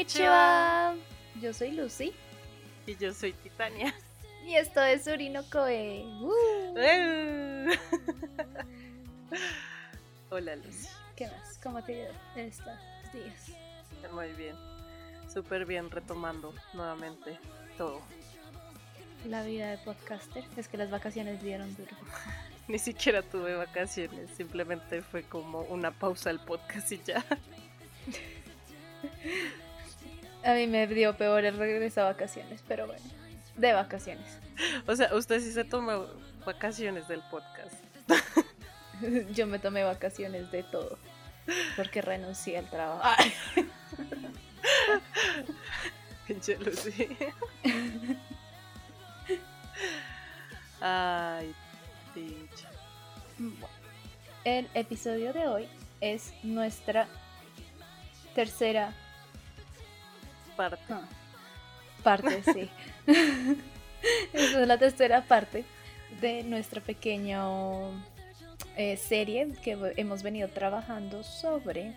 Konnichiwa. Yo soy Lucy. Y yo soy Titania. Y esto es Urino Koe. Hola Lucy. ¿Qué más? ¿Cómo te ido estos días? Muy bien. Súper bien retomando nuevamente todo. La vida de podcaster. Es que las vacaciones dieron duro. Ni siquiera tuve vacaciones, simplemente fue como una pausa al podcast y ya. A mí me dio peor el regreso a vacaciones, pero bueno, de vacaciones. O sea, usted sí se tomó vacaciones del podcast. Yo me tomé vacaciones de todo, porque renuncié al trabajo. Pinche Lucy. Ay, pinche. El episodio de hoy es nuestra tercera Parte. ah, parte, sí. Esa es la tercera parte de nuestra pequeña eh, serie que hemos venido trabajando sobre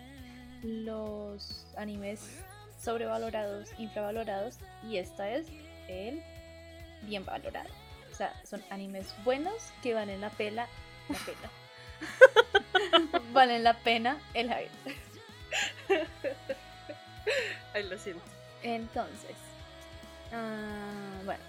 los animes sobrevalorados, infravalorados y esta es el bien valorado. O sea, son animes buenos que valen la pena, la pena. valen la pena el hype. Ay, lo siento. Entonces, ah, bueno,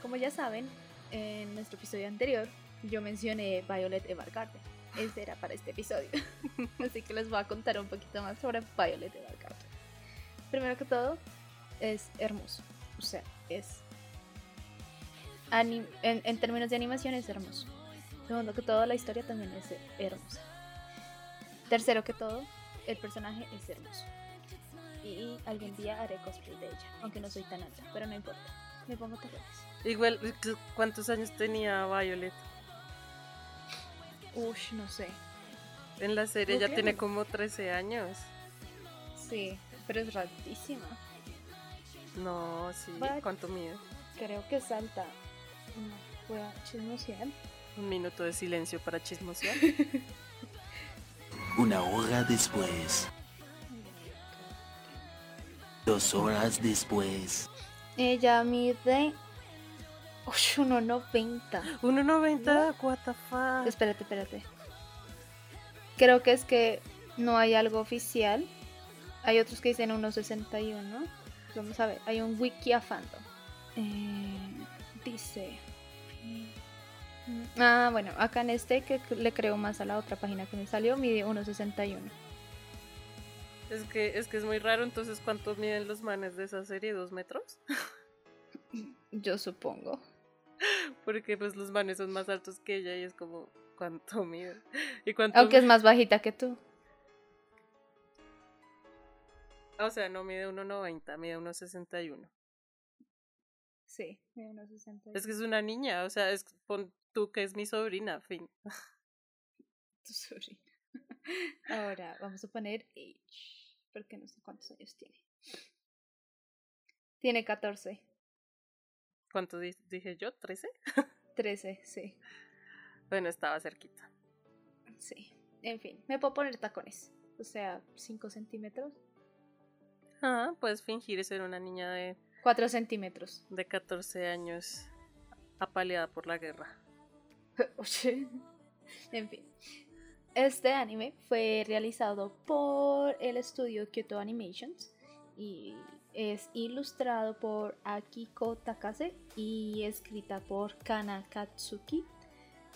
como ya saben, en nuestro episodio anterior yo mencioné Violet Evergarden. Ese era para este episodio. Así que les voy a contar un poquito más sobre Violet Evergarden. Primero que todo, es hermoso. O sea, es. en, en términos de animación es hermoso. Segundo que todo, la historia también es hermosa. Tercero que todo, el personaje es hermoso y algún día haré cosplay de ella, aunque no soy tan alta, pero no importa. Me pongo tacones. Igual, ¿cu- ¿cuántos años tenía Violet? Ush, no sé. En la serie ya tiene como 13 años. Sí, pero es rarísima. No, sí. ¿Cuánto mide? Creo que es alta. No, voy a chismosear. Un minuto de silencio para chismosear. Una hora después, dos horas después, Ella mide. Ush, 1,90. 1.90, what the fuck. Espérate, espérate. Creo que es que no hay algo oficial. Hay otros que dicen 1.61. Vamos a ver, hay un wiki a fandom. Eh, dice. Ah, bueno, acá en este que le creo más a la otra página que me salió, mide 1.61. Es que, es que es muy raro, entonces ¿cuánto miden los manes de esa serie? ¿Dos metros? Yo supongo. Porque pues los manes son más altos que ella y es como, ¿cuánto mide? ¿Y cuánto Aunque es más bajita que tú. O sea, no mide 1.90, mide 1.61. Sí, mide 1.61. Es que es una niña, o sea, es pon tú que es mi sobrina, fin. tu sobrina. Ahora vamos a poner age, porque no sé cuántos años tiene. Tiene 14, ¿Cuánto di- dije yo? ¿13? 13, sí, Bueno, estaba cerquita. sí. En fin, me puedo poner tacones, o sea, 5 centímetros, Ah, puedes fingir ser una niña de, 4 centímetros. de 14 años apaleada por la guerra. Oye. en fin. Este anime fue realizado por el estudio Kyoto Animations y es ilustrado por Akiko Takase y escrita por Kana Katsuki.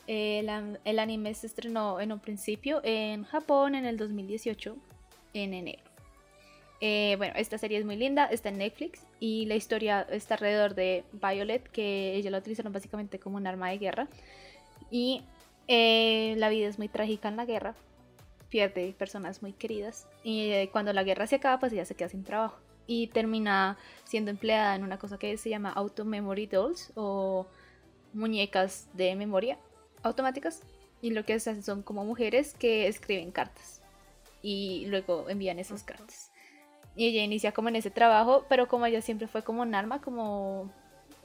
El, anime se estrenó en un principio en Japón en el 2018, en enero. Eh, bueno, esta serie es muy linda, está en Netflix y la historia está alrededor de Violet, que ella la utilizaron básicamente como un arma de guerra. Y eh, la vida es muy trágica en la guerra, pierde personas muy queridas y eh, cuando la guerra se acaba pues ella se queda sin trabajo y termina siendo empleada en una cosa que se llama Auto Memory Dolls o muñecas de memoria automáticas y lo que se hacen son como mujeres que escriben cartas y luego envían esas cartas. Y ella inicia como en ese trabajo, pero como ella siempre fue como un arma, como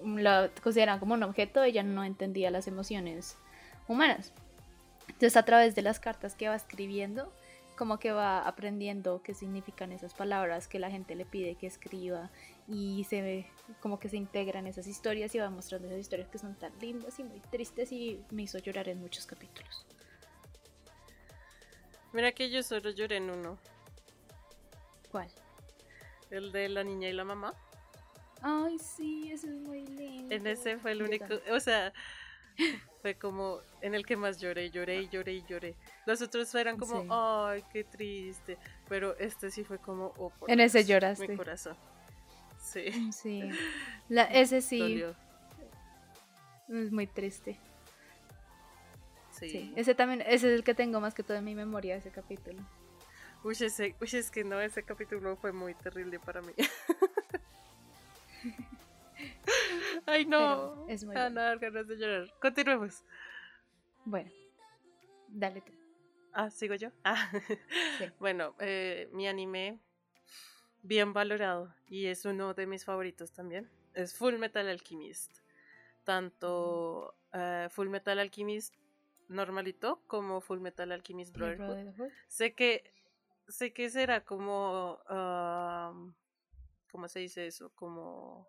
la consideran como un objeto, ella no entendía las emociones humanas. Entonces a través de las cartas que va escribiendo, como que va aprendiendo qué significan esas palabras que la gente le pide que escriba y se ve como que se integran esas historias y va mostrando esas historias que son tan lindas y muy tristes y me hizo llorar en muchos capítulos. Mira que yo solo lloré en uno, ¿Cuál? el de la niña y la mamá. Ay, sí, ese es muy lindo. En ese fue el único, o sea, fue como en el que más lloré, lloré y lloré y lloré. Los otros eran como, Sí. ay, qué triste. Pero este sí fue como, oh, por En ese lloraste. Mi corazón. Sí, Sí, La- ese sí dolió. es muy triste. Sí. Sí, ese también, ese es el que tengo más que todo en mi memoria, ese capítulo. Uy, ese, uy, es que no, ese capítulo fue muy terrible para mí. Ay, no. Pero es muy van bueno. dar ganas de llorar. Continuemos. Bueno, dale tú. Ah, ¿sigo yo? Ah. Sí. Bueno, eh, mi anime bien valorado y es uno de mis favoritos también. Es Full Metal Alchemist. Tanto eh, Full Metal Alchemist normalito como Full Metal Alchemist Brotherhood. Brotherhood. Sé que sé que será como am, ¿cómo se dice eso? Como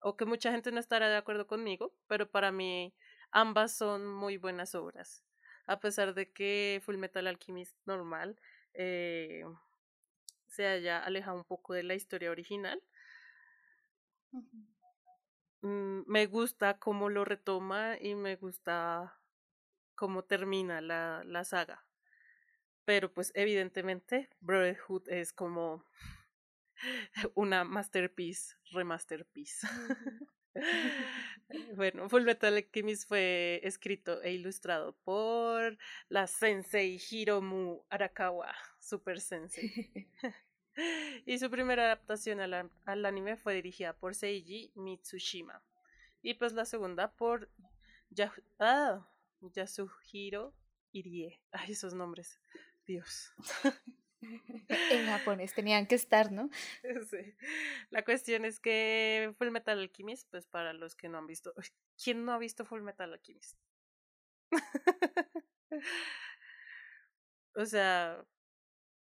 o que mucha gente no estará de acuerdo conmigo, pero para mí ambas son muy buenas obras. A pesar de que Full Metal Alchemist normal eh, se haya alejado un poco de la historia original, mm, me gusta cómo lo retoma y me gusta cómo termina la, la saga. Pero pues evidentemente Brotherhood es como una masterpiece, remasterpiece. bueno, Full Metal Alchemist fue escrito e ilustrado por la sensei Hiromu Arakawa, Super Sensei. y su primera adaptación al, al anime fue dirigida por Seiji Mitsushima. Y pues la segunda por Ya- ah, Yasuhiro Irie. Ay, esos nombres. Dios. En japonés tenían que estar, ¿no? Sí. La cuestión es que Full Metal Alchemist, pues para los que no han visto, ¿quién no ha visto Full Metal Alchemist? o sea,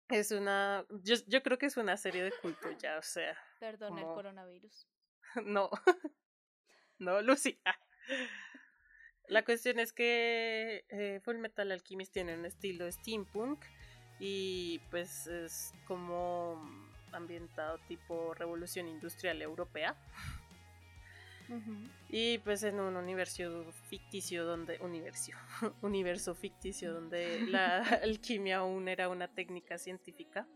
es una, yo, yo creo que es una serie de culto ya, o sea, Perdón el coronavirus. no, no, Lucy. Ah. La cuestión es que eh, Full Metal Alchemist tiene un estilo steampunk y pues es como ambientado tipo revolución industrial europea. Y pues en un universo ficticio donde universo universo ficticio donde la alquimia aún era una técnica científica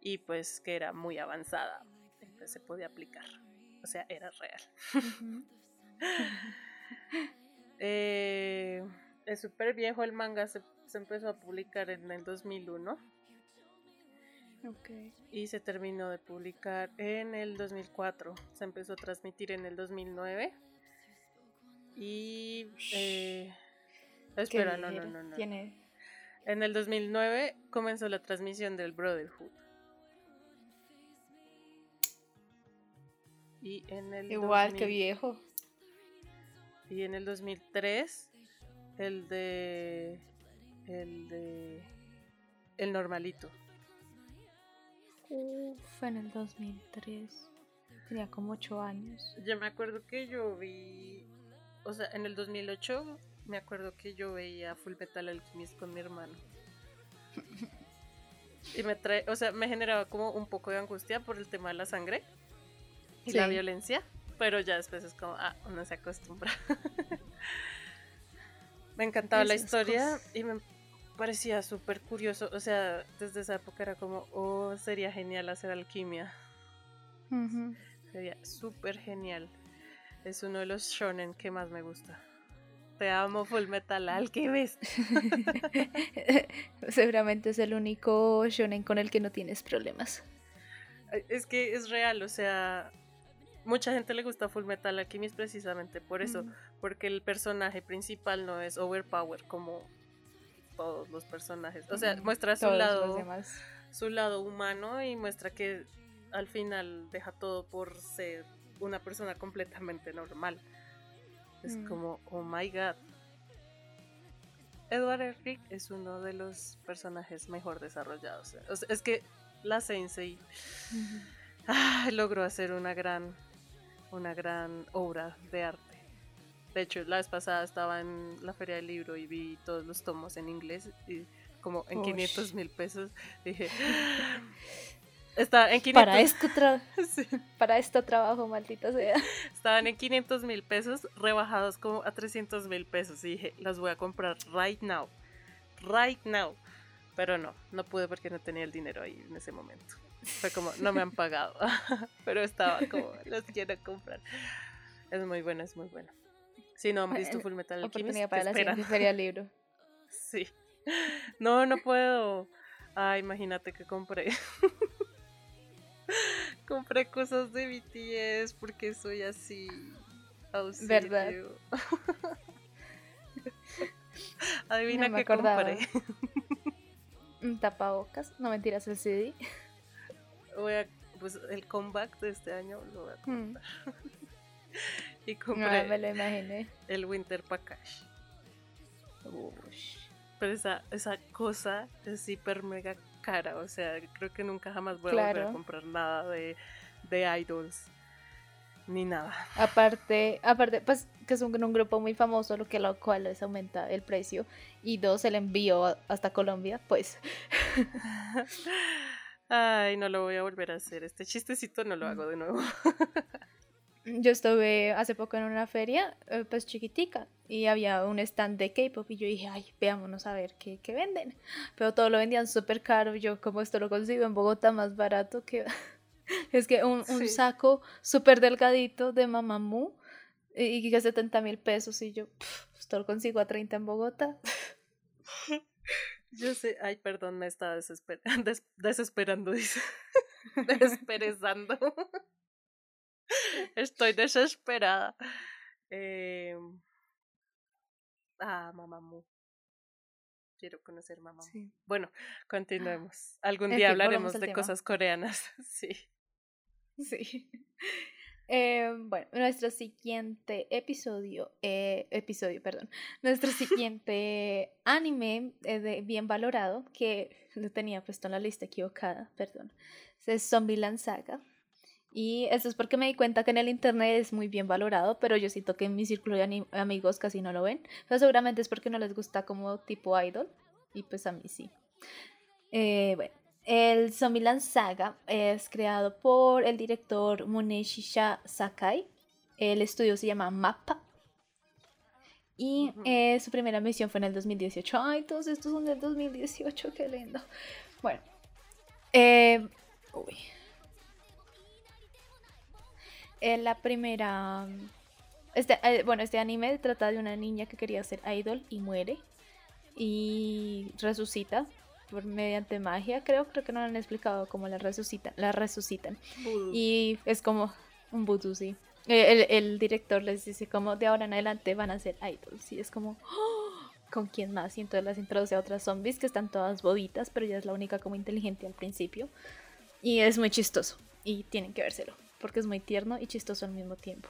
y pues que era muy avanzada entonces se podía aplicar. O sea era real. Eh, es súper viejo el manga, se, se empezó a publicar en el 2001 Ok. y se terminó de publicar en el 2004. Se empezó a transmitir en el 2009 y... Eh, espera, no, no, no, no. Tiene... En el 2009 comenzó la transmisión del Brotherhood. Y en el Igual, 2000 que viejo. Y en el 2003, el de. El de. El normalito. Uf, en el 2003. Tenía como 8 años. Yo me acuerdo que yo vi. O sea, en el 2008, me acuerdo que yo veía Full Metal Alchemist con mi hermano. Y me trae. O sea, me generaba como un poco de angustia por el tema de la sangre y la violencia. Pero ya después es como, ah, uno se acostumbra. me encantaba la historia cosas. y me parecía súper curioso. O sea, desde esa época era como, oh, sería genial hacer alquimia. Sería súper genial. Es uno de los shonen que más me gusta. Te amo, Full Metal Alchemist. Seguramente es el único shonen con el que no tienes problemas. Es que es real, o sea, mucha gente le gusta Full Metal Alchemist precisamente por eso, Mm. porque el personaje principal no es overpower como todos los personajes. O sea, muestra su Todos lado, su lado humano y muestra que al final deja todo por ser una persona completamente normal. Es Mm. como, oh my god. Edward Elric es uno de los personajes mejor desarrollados. O sea, es que la Sensei ah, logró hacer una gran, una gran obra de arte. De hecho, la vez pasada estaba en la feria del libro y vi todos los tomos en inglés y como en Ush. 500 mil pesos. Dije, está en 500 Para esto, tra- Sí. para esto trabajo, maldita sea. Estaban en 500 mil pesos, rebajados como a 300 mil pesos. Y dije, los voy a comprar right now. Right now. Pero no, no pude porque no tenía el dinero ahí en ese momento. Fue como, no me han pagado. Pero estaba como, los quiero comprar. Es muy bueno, es muy bueno. Si no Bueno, Full Metal Alchemist, Oportunidad ¿qué para la siguiente feria del libro. Sí. No, no puedo. Ah, imagínate que compré. compré cosas de BTS porque soy así. Auxilio. ¿Verdad? Adivina No me qué compré. Un tapabocas, no mentiras, el CD. Voy a, pues el comeback de este año lo voy a Mm. y No, compré me lo imaginé. el Winter Package. Ush. Pero esa, esa cosa es hiper mega cara. O sea, creo que nunca jamás voy a volver a comprar nada de, de idols. Ni nada. Aparte, aparte, pues que es un, un grupo muy famoso, lo que lo cual les aumenta el precio. Y dos, el envío hasta Colombia, pues. Ay, no lo voy a volver a hacer. Este chistecito no lo hago de nuevo. Yo estuve hace poco en una feria, eh, pues chiquitica, y había un stand de K-pop y yo dije, ay, veámonos a ver qué, qué venden. Pero todo lo vendían súper caro. Yo, como esto lo consigo en Bogotá más barato que. es que un, un Sí. saco súper delgadito de Mamamoo y que 70 mil pesos. Y yo, "Pf, esto lo consigo a 30 en Bogotá. Yo sé, ay, perdón, me estaba desesper- des- desesperando, dice. Desperezando. Estoy desesperada. Eh... Ah, Mamamoo. Quiero conocer Mamamoo. Sí. Bueno, continuemos. Algún En día fin, hablaremos de tema. cosas coreanas. Sí. Sí. Eh, bueno, nuestro siguiente episodio, eh, episodio, perdón, nuestro siguiente anime eh, de- bien valorado, que lo tenía puesto en la lista equivocada, perdón, es Zombieland Saga. Y eso es porque me di cuenta que en el internet es muy bien valorado, pero yo siento que en mi círculo de amigos casi no lo ven. Pero seguramente es porque no les gusta como tipo idol, y pues a mí sí. Eh, bueno, el Zombieland Saga es creado por el director Muneshisha Sakai. El estudio se llama MAPPA. Y eh, su primera misión fue en el 2018. Ay, todos estos son del 2018, qué lindo. Bueno. eh, uy. Eh, la primera... Este, eh, bueno, este anime trata de una niña que quería ser idol y muere. Y resucita por mediante magia, creo, creo que no han explicado cómo la resucitan, la resucitan. Y es como un vudú, sí. Eh, El, el director les dice como de ahora en adelante van a ser idols. Y es como, "Oh, ¿con quién más? Y entonces las introduce a otras zombies que están todas bobitas, pero ella es la única como inteligente al principio. Y es muy chistoso. Y tienen que vérselo, porque es muy tierno y chistoso al mismo tiempo.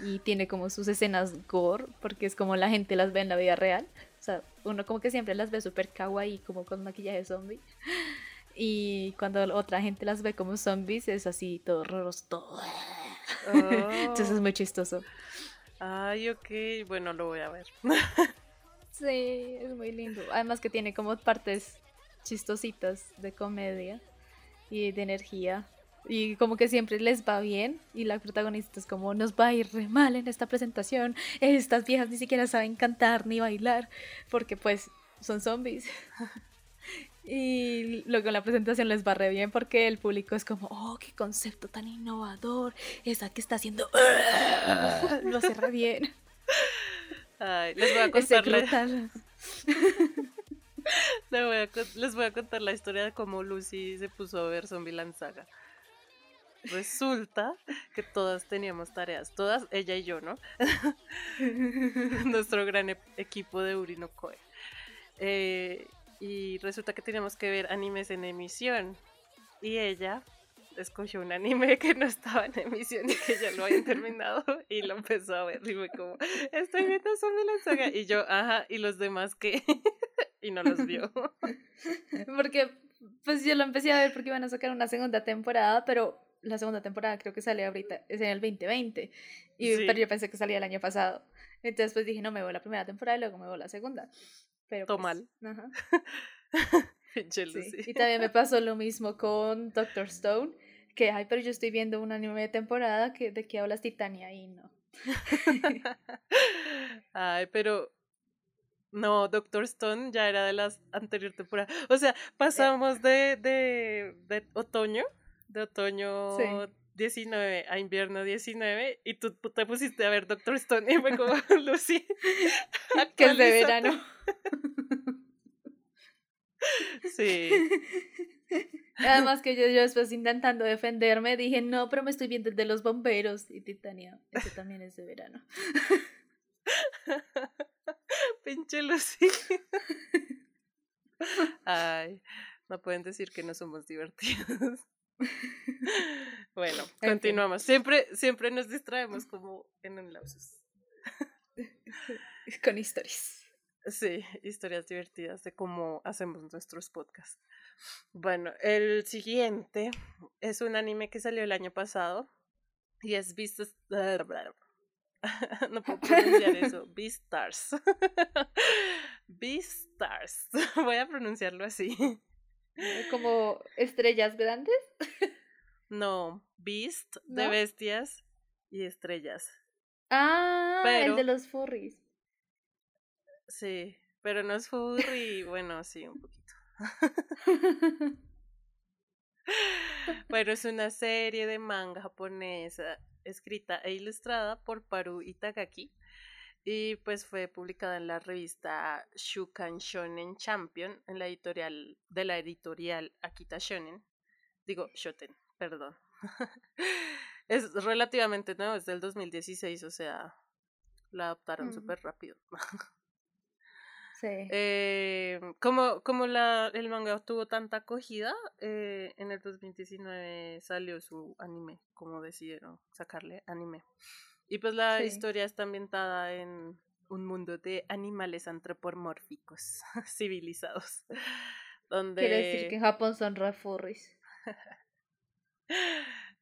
Y tiene como sus escenas gore, porque es como la gente las ve en la vida real. O sea, uno como que siempre las ve súper kawaii, como con maquillaje zombie. Y cuando otra gente las ve como zombies, es así todo horroroso. todo. Entonces es Oh. muy chistoso. Ay, ok. Bueno, lo voy a ver. Sí, es muy lindo. Además que tiene como partes chistositas de comedia y de energía. Y como que siempre les va bien. Y la protagonista es como, nos va a ir re mal en esta presentación. Estas viejas ni siquiera saben cantar ni bailar. Porque pues son zombies. Y luego en la presentación les va re bien porque el público es como, oh, qué concepto tan innovador. Esa que está haciendo... Lo hace re bien. Ay, les voy a contar la- brutal. les voy a con- les voy a contar la historia de cómo Lucy se puso a ver Zombieland Saga. Resulta que todas teníamos tareas, todas, ella y yo, ¿no? Nuestro gran e- equipo de Urino Koe. Eh, y resulta que teníamos que ver animes en emisión. Y ella escogió un anime que no estaba en emisión y que ya lo habían terminado y lo empezó a ver y fue como, estoy viendo la Saga y yo, ajá, y los demás que y no los vio. porque pues yo lo empecé a ver porque iban a sacar una segunda temporada, pero la segunda temporada creo que sale ahorita, es en el 2020, y, pero yo pensé que salía el año pasado. Entonces pues dije, no, me voy la primera temporada y luego me voy la segunda. Pero Todo pues, mal. Ajá. Y también me pasó lo mismo con Doctor Stone, que, ay, pero yo estoy viendo un anime de temporada que, de que hablas Titania y no. ay, pero no, Doctor Stone ya era de las anteriores temporadas. O sea, pasamos de, de, de otoño, de otoño 19 a invierno 19 y tú te pusiste a ver Doctor Stone y me como, Lucy, que es de verano. Sí. Además que yo, yo después intentando defenderme dije, no, pero me estoy viendo el de los bomberos y Titania, ese también es de verano. Pinche Lucy. Ay, no pueden decir que no somos divertidos. Bueno, continuamos. Siempre, siempre nos distraemos como en un lapsus. Con historias. Sí, historias divertidas de cómo hacemos nuestros podcasts. Bueno, el siguiente es un anime que salió el año pasado y es Beastars. No puedo pronunciar eso. Beastars. Beastars. Voy a pronunciarlo así. ¿Como estrellas grandes? No, Beast de bestias y estrellas. Ah, el de los furries. Sí, pero no es furry, bueno, sí, un poquito. bueno, es una serie de manga japonesa escrita e ilustrada por Paru Itagaki y pues fue publicada en la revista Shukan Shonen Champion en la editorial de la editorial Akita Shonen. Digo, Shoten, perdón. es relativamente nuevo, es del 2016, o sea, la adaptaron súper rápido. Eh, como como la, el manga tuvo tanta acogida, eh, en el 2019 salió su anime, como decidieron sacarle anime. Y pues la historia está ambientada en un mundo de animales antropomórficos, civilizados. Donde... Quiere decir que en Japón son re furries.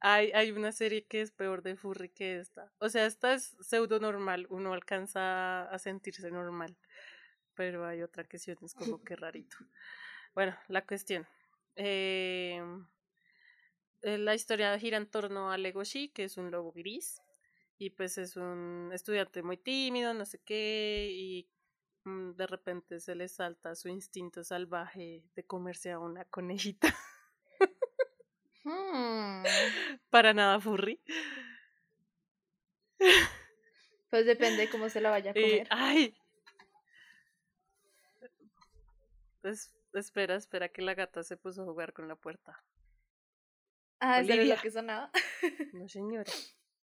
hay, hay una serie que es peor de furry que esta. O sea, esta es pseudo normal, uno alcanza a sentirse normal pero hay otra cuestión, es como que rarito. Bueno, la cuestión. Em, eh, la historia gira en torno a Legoshi, que es un lobo gris, y pues es un estudiante muy tímido, no sé qué, y mm, de repente se le salta su instinto salvaje de comerse a una conejita. Hmm. Para nada furry. Pues depende cómo se la vaya a comer. ay, espera, espera que la gata se puso a jugar con la puerta. Ah, ¿eso es lo que sonaba? no, señora.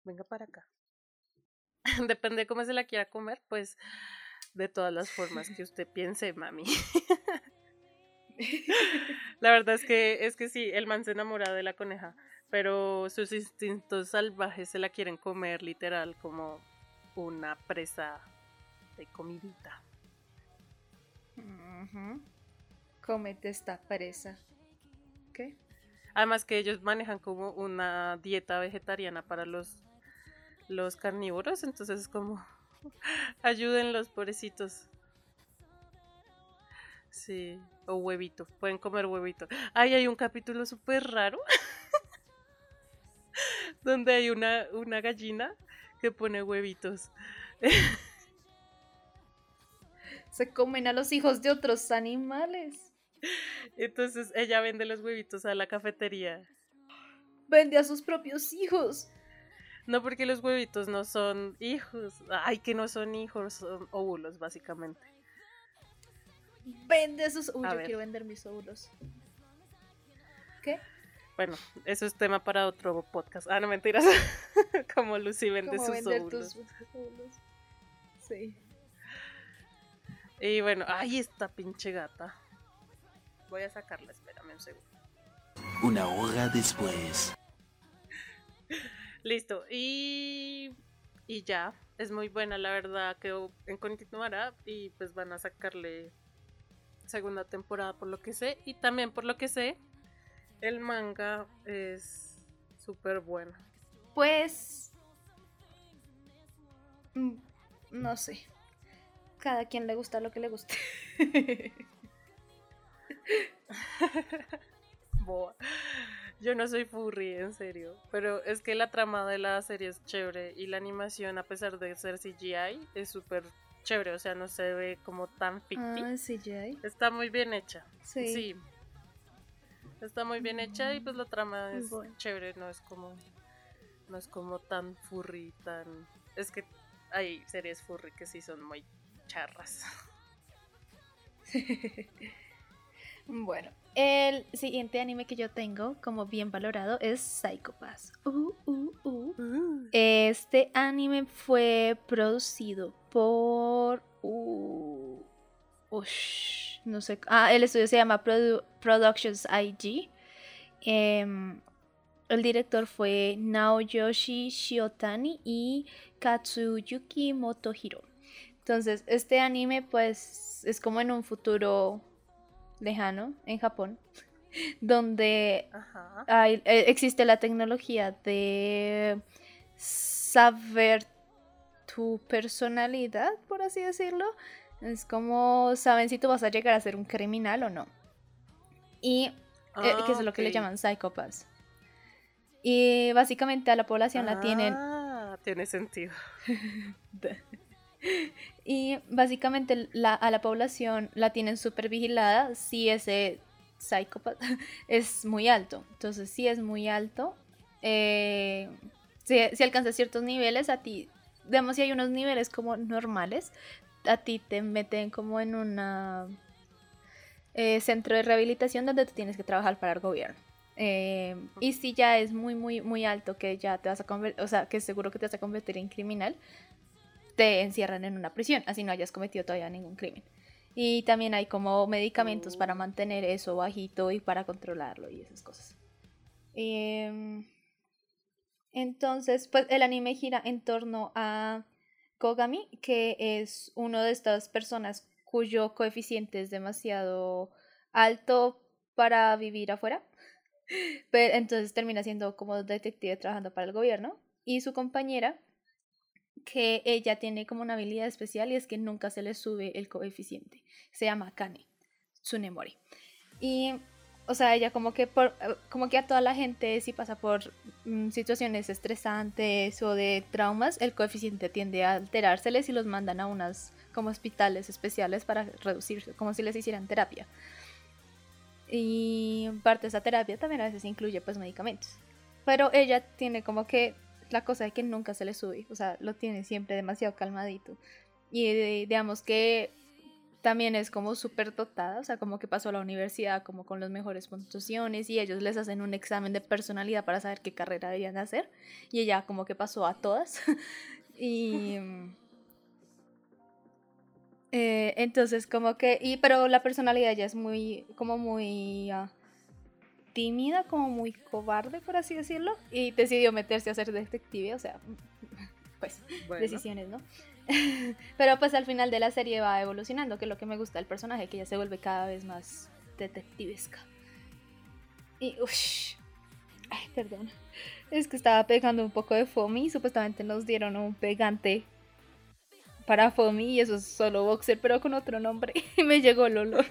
Venga para acá. Depende de cómo se la quiera comer, pues de todas las formas que usted piense, mami. la verdad es que es que sí, el man se enamora de la coneja, pero sus instintos salvajes se la quieren comer literal como una presa de comidita. Comete esta presa. ¿Qué? Además que ellos manejan como una dieta vegetariana para los, los carnívoros, entonces es como ayúdenlos, pobrecitos. Sí, o huevito, pueden comer huevito. Ay, hay un capítulo súper raro donde hay una, una gallina que pone huevitos. Se comen a los hijos de otros animales. Entonces ella vende los huevitos a la cafetería. Vende a sus propios hijos. No, porque los huevitos no son hijos. Ay, que no son hijos, son óvulos, básicamente. Vende esos. Uy, yo quiero vender mis óvulos. ¿Qué? Bueno, eso es tema para otro podcast. Ah, no mentiras. Como Lucy vende sus óvulos. Sí. Y bueno, ahí está pinche gata. Voy a sacarla, espérame un segundo. Una hora después. Listo. Y, y ya. Es muy buena, la verdad. Quedó en continuará. Y pues van a sacarle segunda temporada, por lo que sé. Y también por lo que sé, el manga es súper bueno. Pues. mm, No sé. Cada quien le gusta lo que le guste. Boa. Yo no soy furry, en serio. Pero es que la trama de la serie es chévere y la animación, a pesar de ser CGI, es súper chévere. O sea, no se ve como tan ficti. ah, hay. Está muy bien hecha. Sí. Sí. Está muy bien hecha y pues la trama es Bueno. chévere, no es como no es como tan furry, tan es que hay series furry que sí son muy charras. Bueno, el siguiente anime que yo tengo como bien valorado es Psycho Pass. Uh, uh, uh. Este anime fue producido por. Uh, ush, no sé. Ah, el estudio se llama Produ- Productions IG. Em, el director fue Naoyoshi Shiotani y Katsuyuki Motohiro. Entonces, este anime, pues, es como en un futuro lejano, en Japón, donde hay- eh, existe la tecnología de saber tu personalidad, por así decirlo. Es como saben si tú vas a llegar a ser un criminal o no. Y eh, que es lo que le ok. llaman psicópatas. Y básicamente a la población la tienen Ah, tiene sentido. Y básicamente a la población la tienen súper vigilada si ese psicópata es muy alto. Entonces, si es muy alto, eh, si, si alcanzas ciertos niveles, a ti, digamos, si hay unos niveles como normales, a ti te meten como en una eh, centro de rehabilitación donde tú tienes que trabajar para el gobierno. Eh, y si ya es muy, muy, muy alto, que ya te vas a convertir, o sea, que seguro que te vas a convertir en criminal, te encierran en una prisión, así no hayas cometido todavía ningún crimen. Y también hay como medicamentos para Oh. mantener eso bajito y para controlarlo y esas cosas. Em, entonces, pues el anime gira en torno a Kogami, que es uno de estas personas cuyo coeficiente es demasiado alto para vivir afuera. Pero entonces termina siendo como detective trabajando para el gobierno. Y su compañera, que ella tiene como una habilidad especial y es que nunca se le sube el coeficiente. Se llama Kane Tsunemori. Y, o sea, ella como que, por, eh, como que a toda la gente si pasa por mm, situaciones estresantes o de traumas, el coeficiente tiende a alterárseles y los mandan a unas como hospitales especiales para reducirse, como si les hicieran terapia. Y parte de esa terapia también a veces incluye pues medicamentos. Pero ella tiene como que la cosa de que nunca se le sube, o sea, lo tiene siempre demasiado calmadito. Y digamos que también es como súper dotada, o sea, como que pasó a la universidad como con las mejores puntuaciones y ellos les hacen un examen de personalidad para saber qué carrera deberían hacer. Y ella como que pasó a todas. y... eh, entonces como que, y, pero la personalidad ya es muy, como muy ah, tímida, como muy cobarde, por así decirlo, y decidió meterse a ser detective, o sea, pues Bueno, decisiones, ¿no? Pero pues al final de la serie va evolucionando, que es lo que me gusta del personaje, que ella se vuelve cada vez más detectivesca. Y, uff, ay, perdón, es que estaba pegando un poco de foamy, supuestamente nos dieron un pegante para foamy y eso es solo boxer, pero con otro nombre, y me llegó el olor.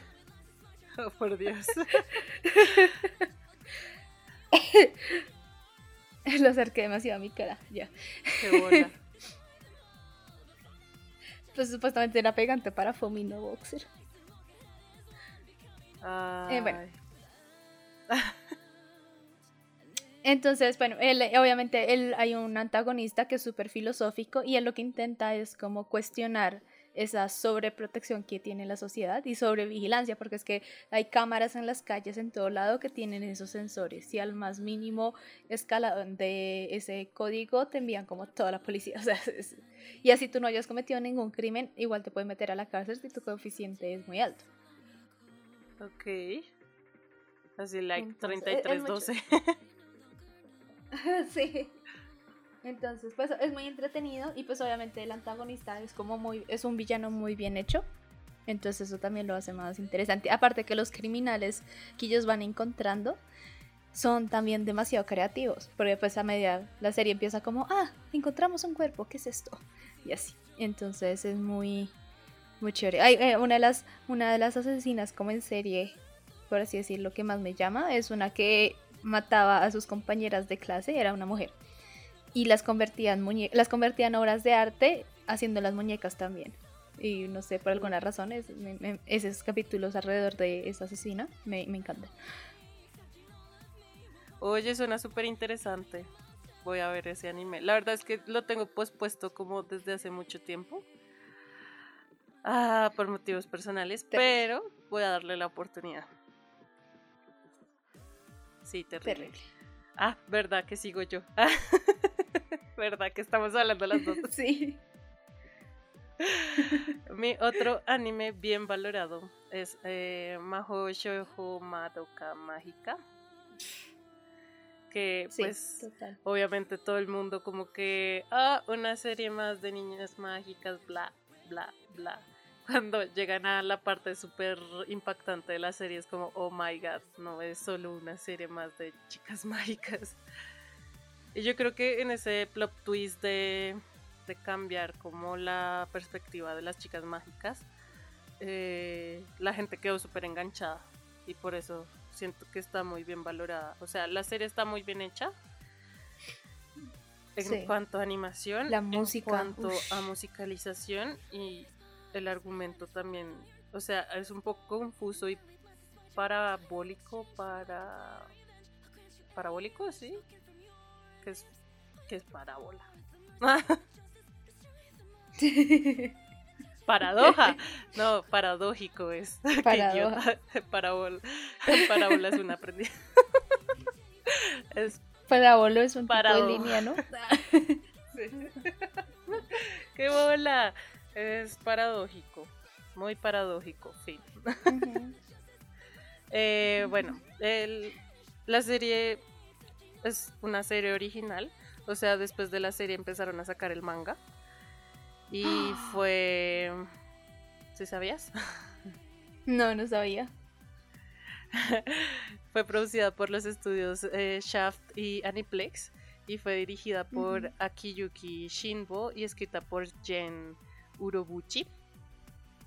Oh, por Dios. Lo acerqué demasiado a mi cara, ya. Qué bola. Pues supuestamente era pegante para foamy, no boxer. Eh, bueno. Entonces, bueno, él, obviamente él, hay un antagonista que es súper filosófico y él lo que intenta es como cuestionar esa sobreprotección que tiene la sociedad y sobrevigilancia, porque es que hay cámaras en las calles en todo lado que tienen esos sensores y al más mínimo escalón de ese código te envían como toda la policía. O sea, es- y así tú no hayas cometido ningún crimen, igual te pueden meter a la cárcel si tu coeficiente es muy alto. Ok. Así, like Entonces, 33, es mucho. 12. sí. Entonces, pues es muy entretenido y pues obviamente el antagonista es como muy, es un villano muy bien hecho. Entonces eso también lo hace más interesante. Aparte que los criminales que ellos van encontrando son también demasiado creativos. Porque pues a medida la serie empieza como, ah, encontramos un cuerpo, ¿qué es esto? Y así. Entonces es muy, muy chévere. Hay, eh, una, de las, una de las asesinas como en serie, por así decirlo, que más me llama, es una que mataba a sus compañeras de clase, era una mujer. Y las convertía en, muñe las convertía en obras de arte haciendo las muñecas también. Y no sé, por alguna razón, es- me- me- esos capítulos alrededor de esa asesina me, me encantan. Oye, suena súper interesante. Voy a ver ese anime. La verdad es que lo tengo pospuesto como desde hace mucho tiempo. Ah, por motivos personales, pero voy a darle la oportunidad. Sí, terrible. Terrible. Ah, verdad que sigo yo. verdad que estamos hablando las dos. Sí. Mi otro anime bien valorado es eh, Maho Shoujo Madoka Mágica. Que Sí, pues total. obviamente todo el mundo como que, ah, una serie más de niñas mágicas, bla, bla, bla. Cuando llegan a la parte súper impactante de la serie es como, oh my god, no es solo una serie más de chicas mágicas. Y yo creo que en ese plot twist de, de cambiar como la perspectiva de las chicas mágicas, eh, la gente quedó súper enganchada y por eso siento que está muy bien valorada. O sea, la serie está muy bien hecha. En Sí. cuanto a animación, La música, en cuanto ush. a musicalización y el argumento también. O sea, es un poco confuso y parabólico para. Parabólico, sí. Que es, que es parábola. Paradoja. No, paradójico es. Paradoja. Parábola. Parábola es una prendida. es Parábolo es un tipo Paradoja. de línea, ¿no? ¡Qué bola! Es paradójico. Muy paradójico, fin. Ujú. Eh, bueno, el- la serie es una serie original. O sea, después de la serie empezaron a sacar el manga. Y fue. ¿Sí sabías? No, no sabía. fue producida por los estudios eh, Shaft y Aniplex. Y fue dirigida por. Akiyuki Shinbo y escrita por Jen Urobuchi.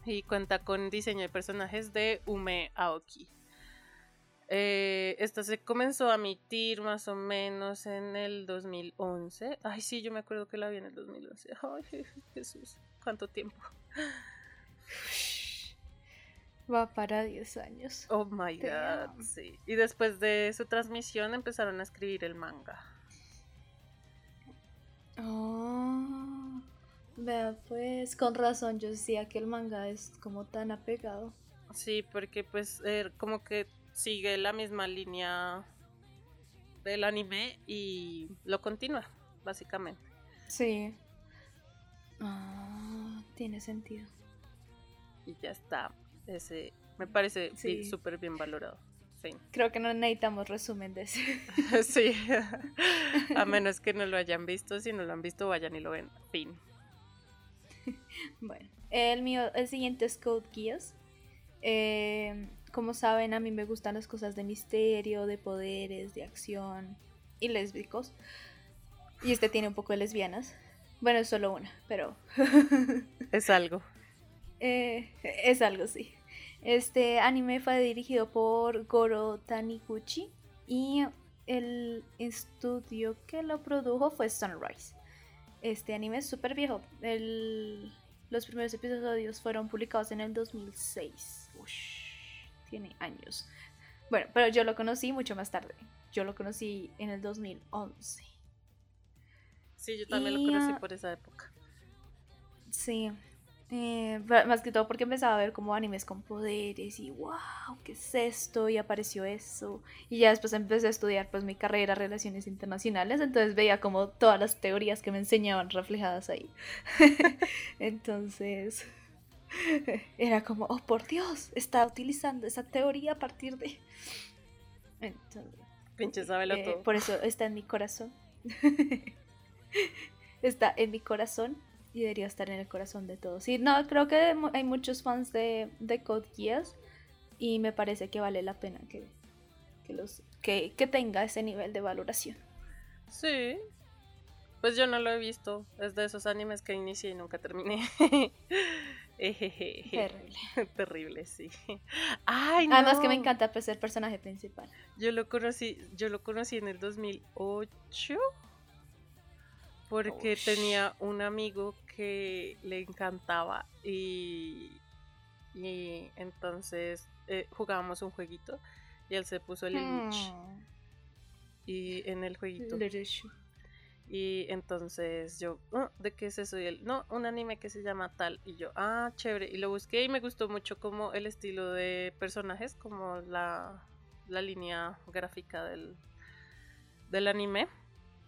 Y cuenta con diseño de personajes de Ume Aoki. Eh, esta se comenzó a emitir más o menos en el 2011. Ay, sí, yo me acuerdo que la vi en el 2011. Ay, Jesús, cuánto tiempo. Va para 10 años. Oh my god, sí. Y después de su transmisión empezaron a escribir el manga. Oh, vea, pues con razón yo decía que el manga es como tan apegado. Sí, porque pues eh, como que sigue la misma línea del anime y lo continúa, básicamente. Sí. Ah, tiene sentido. Y ya está. Ese me parece Sí. súper bien valorado. Fin. Creo que no necesitamos resumen de ese. sí. a menos que no lo hayan visto. Si no lo han visto, vayan y lo ven. Fin. Bueno, el mío, el siguiente es Code Geass. Eh, como saben, a mí me gustan las cosas de misterio, de poderes, de acción y lésbicos. Y este tiene un poco de lesbianas. Bueno, es solo una, pero Es algo. eh, es algo sí. Este anime fue dirigido por Goro Taniguchi y el estudio que lo produjo fue Sunrise. Este anime es súper viejo. El- los primeros episodios fueron publicados en el 2006. Ush, tiene años. Bueno, pero yo lo conocí mucho más tarde. Yo lo conocí en el 2011. Sí, yo también Y, lo conocí ah, por esa época. Sí. Eh, más que todo porque empezaba a ver como animes con poderes y wow, ¿qué es esto? Y apareció eso. Y ya después empecé a estudiar pues mi carrera Relaciones Internacionales, entonces veía como todas las teorías que me enseñaban reflejadas ahí. entonces era como, oh por Dios, está utilizando esa teoría a partir de... Entonces, Pinche eh, todo. por eso está en mi corazón. está en mi corazón y debería estar en el corazón de todos. Sí, no, creo que hay muchos fans de, de Code Geass y me parece que vale la pena que, que, los, que, que tenga ese nivel de valoración. Sí. Pues yo no lo he visto. Es de esos animes que inicié y nunca terminé. Terrible. Terrible, sí. Ay, no. Además que me encanta pues, el personaje principal. Yo lo conocí, yo lo conocí en el 2008 porque tenía un amigo que le encantaba y, y entonces eh, jugábamos un jueguito y él se puso el Lich. Mm, y en el jueguito. Y entonces yo "Ah, ¿de qué es eso? y él no un anime que se llama tal y yo ah chévere y lo busqué y me gustó mucho como el estilo de personajes como la, la línea gráfica del del anime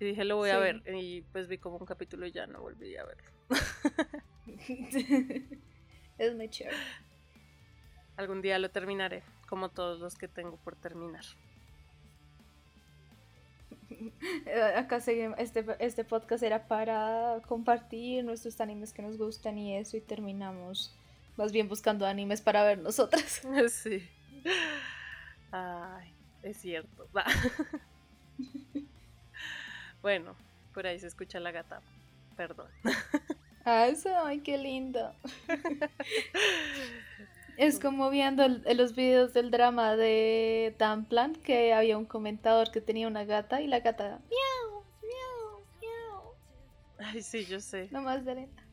y dije lo voy a ver y pues vi como un capítulo y ya no volví a verlo es muy chévere. algún día lo terminaré como todos los que tengo por terminar Acá seguimos, este, este podcast era para compartir nuestros animes que nos gustan y eso y terminamos más bien buscando animes para ver nosotras. sí ay es cierto Va. Bueno por ahí se escucha la gata perdón Ah, eso, ay, qué lindo. Es como viendo el- los videos del drama de Damplan, que había un comentador que tenía una gata y la gata, miau, miau, miau. Ay, sí, yo sé. No más de lenta.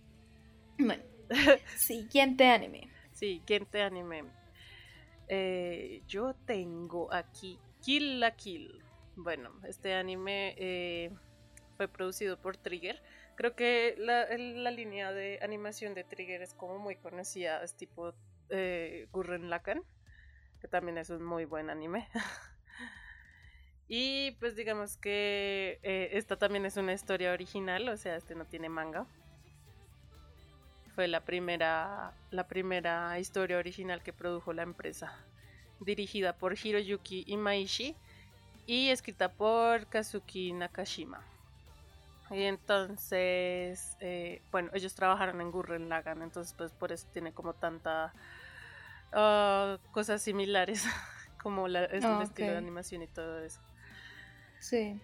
Bueno, siguiente anime. Sí, Gente Anime. Eh, yo tengo aquí Kill la Kill. Bueno, este anime eh, fue producido por Trigger. Creo que la, línea de animación de Trigger es como muy conocida, es tipo eh, Gurren Lagann, que también es un muy buen anime. y pues digamos que eh, esta también es una historia original, o sea, este no tiene manga. Fue la primera, la primera historia original que produjo la empresa, dirigida por Hiroyuki Imaishi y escrita por Kazuki Nakashima. Y entonces, eh, bueno, ellos trabajaron en Gurren Lagann, entonces pues por eso tiene como tanta ah, cosas similares, como la, es el Ah, estilo de animación y todo eso. Sí.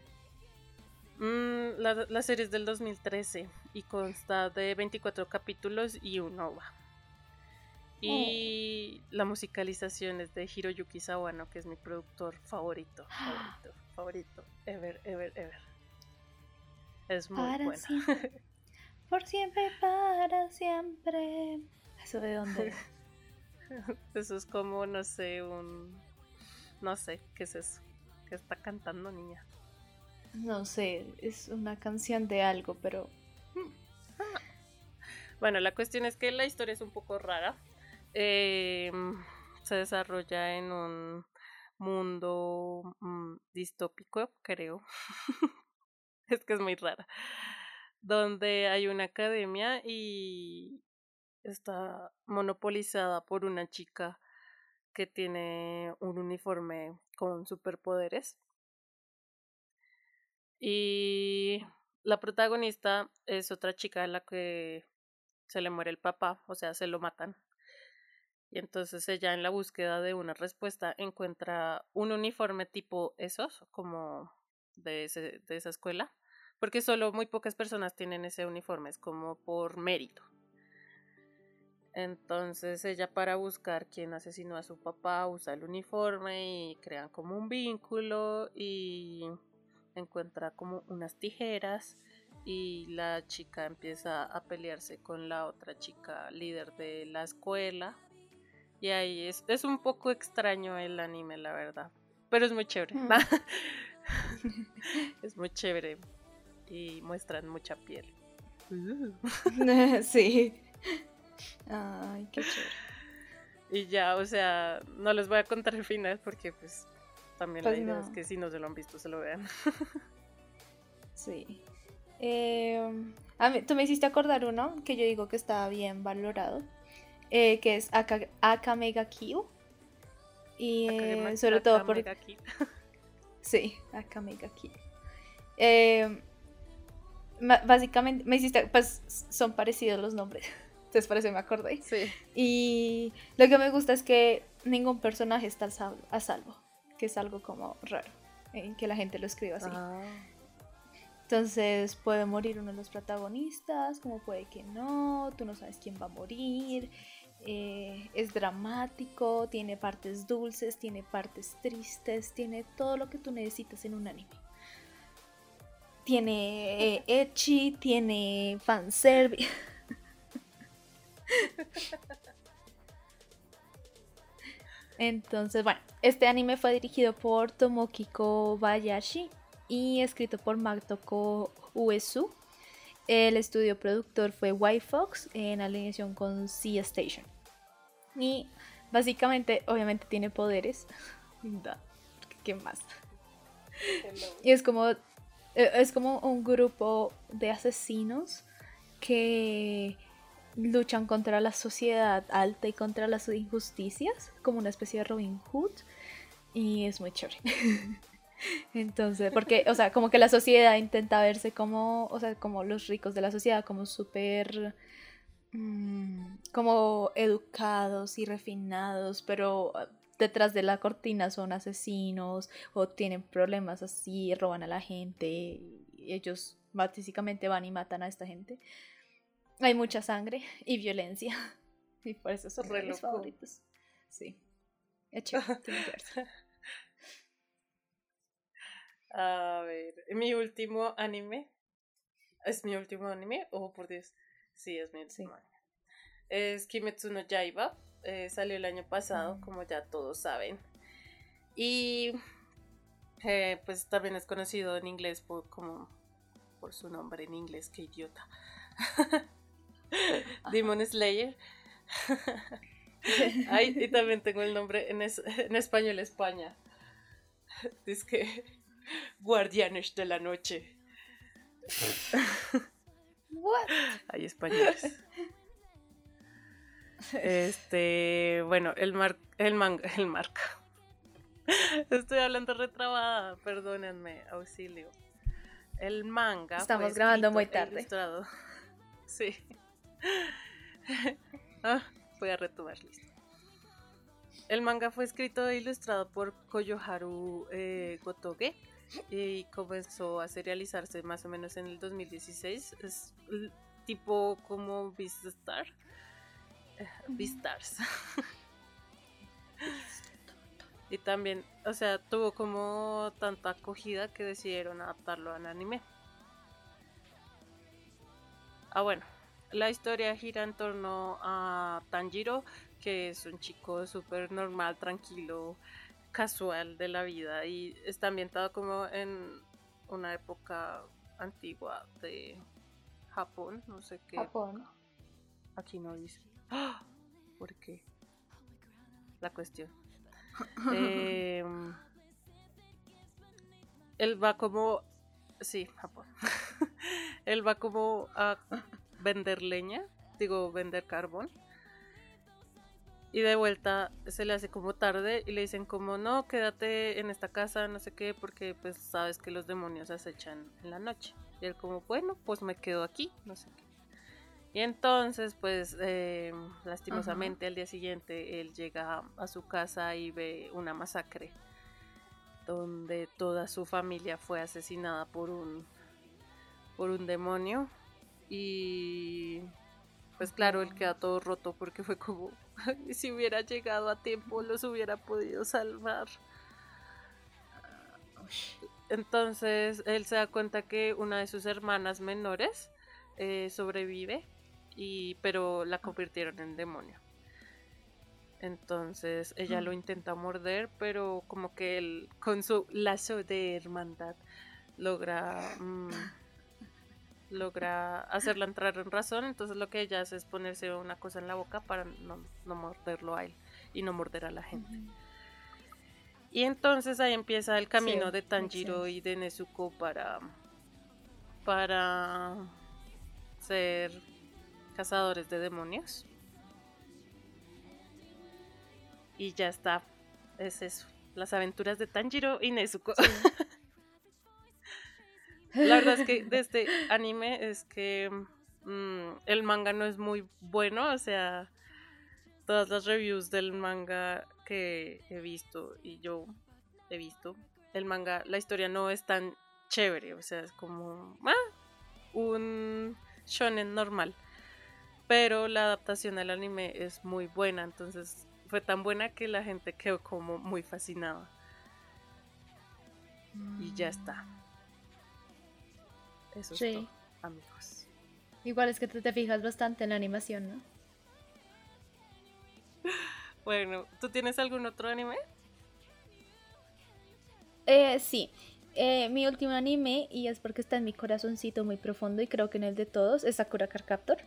Mm, la, la serie es del 2013 y consta de 24 capítulos y un OVA. Y la musicalización es de Hiroyuki Sawano, que es mi productor favorito, favorito, favorito, ever, ever, ever. Es muy Para buena. siempre. Por siempre, para siempre. ¿Eso de dónde? es? Eso es como, no sé, un... No sé, ¿qué es eso? ¿Qué está cantando, niña? No sé, es una canción de algo, pero Bueno, la cuestión es que la historia es un poco rara. Eh, se desarrolla en un mundo mm, distópico, creo. es que es muy rara. Donde hay una academia y está monopolizada por una chica que tiene un uniforme con superpoderes. Y la protagonista es otra chica a la que se le muere el papá, o sea, se lo matan. Y entonces ella en la búsqueda de una respuesta encuentra un uniforme tipo esos, como de, de esa escuela, porque solo muy pocas personas tienen ese uniforme, es como por mérito. Entonces ella para buscar quién asesinó a su papá usa el uniforme y crean como un vínculo y encuentra como unas tijeras y la chica empieza a pelearse con la otra chica líder de la escuela. Y ahí es, es un poco extraño el anime, la verdad. Pero es muy chévere. Mm. es muy chévere. Y muestran mucha piel. sí. Ay, qué chévere. Y ya, o sea, no les voy a contar el final porque pues también la Pues idea no. es que si no se lo han visto se lo vean. Sí. Eh, a mí- tú me hiciste acordar uno que yo digo que está bien valorado, eh, que es Aka, Akamega Kill. Y eh, Akame- sobre todo por... Akamega. Sí, Akamega Kill. Eh, básicamente, me hiciste, pues son parecidos los nombres. Entonces por eso me acordé. Sí. Y lo que me gusta es que ningún personaje está a salvo, que es algo como raro, en que la gente lo escriba así. Ah. Entonces puede morir uno de los protagonistas, como puede que no, tú no sabes quién va a morir. Eh, es dramático, tiene partes dulces, tiene partes tristes, tiene todo lo que tú necesitas en un anime. Tiene eh, ecchi, tiene fanservice. Entonces, bueno, este anime fue dirigido por Tomokiko Bayashi y escrito por Matoko Uesu. El estudio productor fue White Fox en alineación con Sea Station. Y básicamente, obviamente tiene poderes. ¿Qué más? Y es como, eh, es como un grupo de asesinos que luchan contra la sociedad alta y contra las injusticias, como una especie de Robin Hood. Y es muy chévere. Entonces, porque, o sea, como que la sociedad intenta verse como, o sea, como los ricos de la sociedad, como súper, mm, como educados y refinados, pero ah, detrás de la cortina son asesinos o tienen problemas así, roban a la gente y ellos básicamente van y matan a esta gente. Hay mucha sangre y violencia y por eso son mis favoritos. Sí. Verse. A ver, mi último anime. ¿Es mi último anime? Oh, por Dios. Sí, es mi Sí. Es Kimetsu no Yaiba. eh, salió el año pasado, Mm. como ya todos saben. Y eh, pues también es conocido en inglés por como por su nombre en inglés, qué idiota. Demon Slayer. Ay, y también tengo el nombre en, es- en español España. Es que Guardianes de la Noche. What? Hay españoles. Este, bueno, el mar, el manga, el marca. Estoy hablando retrabada, perdónenme, auxilio. El manga. fue Estamos grabando muy e tarde. ilustrado. Sí. ah, voy a retomar, listo. El manga fue escrito e ilustrado por Koyoharu eh, Gotoge y comenzó a serializarse más o menos en el 2016. Es tipo como Beastar. Beastars. y también, o sea, tuvo como tanta acogida que decidieron adaptarlo al anime. Ah, bueno, la historia gira en torno a Tanjiro, que es un chico súper normal, tranquilo, casual de la vida y está ambientado como en una época antigua de Japón, no sé qué. Japón. Aquí no dice. ¡Ah! ¿Por qué? La cuestión. Em, él va como. Sí, Japón. él va como a vender leña, digo, vender carbón. Y de vuelta se le hace como tarde y le dicen como no, quédate en esta casa, no sé qué, porque pues sabes que los demonios acechan en la noche. Y él como, bueno, pues me quedo aquí, no sé qué. Y entonces, pues, eh, lastimosamente al día siguiente él llega a su casa y ve una masacre donde toda su familia fue asesinada por un por un demonio y pues claro, él queda todo roto porque fue como si hubiera llegado a tiempo los hubiera podido salvar. Entonces él se da cuenta que una de sus hermanas menores eh, sobrevive, y, pero la convirtieron en demonio. Entonces ella lo intenta morder, pero como que él con su lazo de hermandad logra mm, logra hacerla entrar en razón. Entonces lo que ella hace es ponerse una cosa en la boca para no, no morderlo a él y no morder a la gente. Y entonces ahí empieza el camino Sí, de Tanjiro y de Nezuko para para ser cazadores de demonios. Y ya está. Es eso. Las aventuras de Tanjiro y Nezuko. La verdad es que de este anime es que mm, el manga no es muy bueno, o sea, todas las reviews del manga que he visto y yo he visto, el manga, la historia no es tan chévere, o sea, es como ah, un shonen normal. Pero la adaptación al anime es muy buena, entonces fue tan buena que la gente quedó como muy fascinada. Y ya está. Eso es todo, amigos. Igual es que tú te fijas bastante en la animación, ¿no? Bueno, ¿tú tienes algún otro anime? Eh, sí. Eh, mi último anime, y es porque está en mi corazoncito muy profundo y creo que en el de todos, es Sakura Card Captor.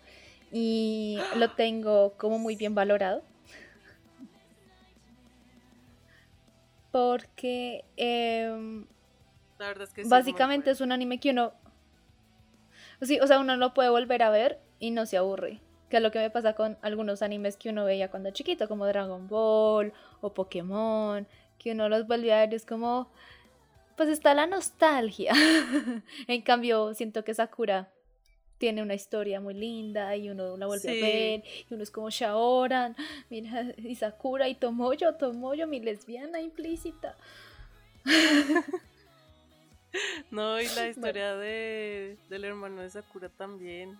Y lo tengo como muy bien valorado. Porque em, La verdad es que sí, básicamente es un anime que uno... Sí, o sea, uno lo puede volver a ver y no se aburre. Que es lo que me pasa con algunos animes que uno veía cuando chiquito, como Dragon Ball o Pokémon, que uno los vuelve a ver y es como, pues está la nostalgia. en cambio, siento que Sakura tiene una historia muy linda y uno la vuelve Sí. a ver y uno es como Shaoran, mira, y Sakura y Tomoyo, Tomoyo, mi lesbiana implícita. No, y la historia de, del hermano de Sakura también.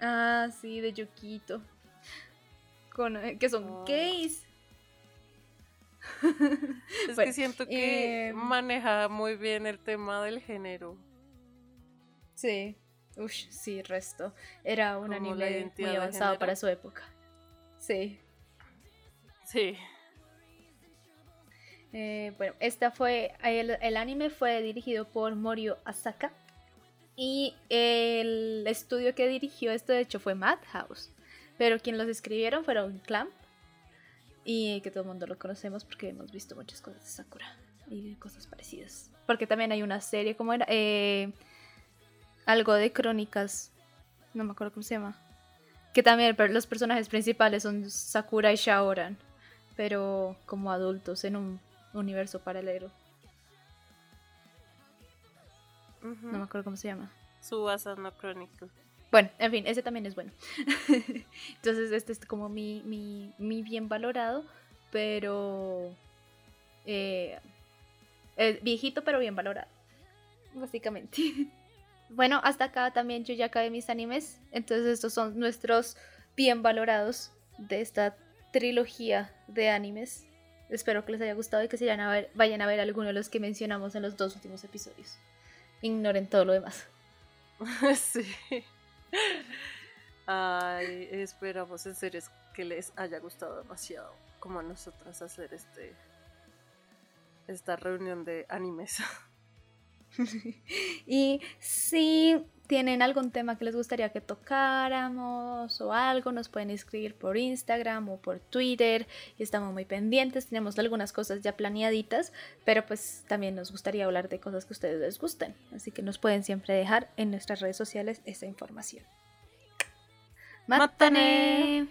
Ah, sí, de Yukito. Con, eh, que son Oh. gays. Es Bueno, que siento que eh, maneja muy bien el tema del género. Sí. Ush, sí, resto. Era un anime muy avanzado para su época. Sí. Sí. Eh, bueno, esta fue. El, anime fue dirigido por Morio Asaka. Y el estudio que dirigió esto, de hecho, fue Madhouse. Pero quien los escribieron fueron Clamp. Y que todo el mundo lo conocemos porque hemos visto muchas cosas de Sakura. Y cosas parecidas. Porque también hay una serie, como era? Eh, algo de crónicas. No me acuerdo cómo se llama. Que también los personajes principales son Sakura y Shaoran. Pero como adultos en un universo paralelo. No me acuerdo cómo se llama. Subasa no Chronicle. Bueno, en fin, ese también es bueno. Entonces, este es como mi, mi, mi bien valorado, pero eh, eh, viejito, pero bien valorado. Básicamente. Bueno, hasta acá también yo ya acabé mis animes. Entonces, estos son nuestros bien valorados de esta trilogía de animes. Espero que les haya gustado y que se vayan a ver, vayan a ver alguno de los que mencionamos en los dos últimos episodios. Ignoren todo lo demás. sí. Ay, esperamos en serio que les haya gustado demasiado como a nosotras hacer este esta reunión de animes. Y si tienen algún tema que les gustaría que tocáramos o algo, nos pueden escribir por Instagram o por Twitter. Y estamos muy pendientes, tenemos algunas cosas ya planeaditas, pero pues también nos gustaría hablar de cosas que a ustedes les gusten. Así que nos pueden siempre dejar en nuestras redes sociales esa información. ¡Mátane!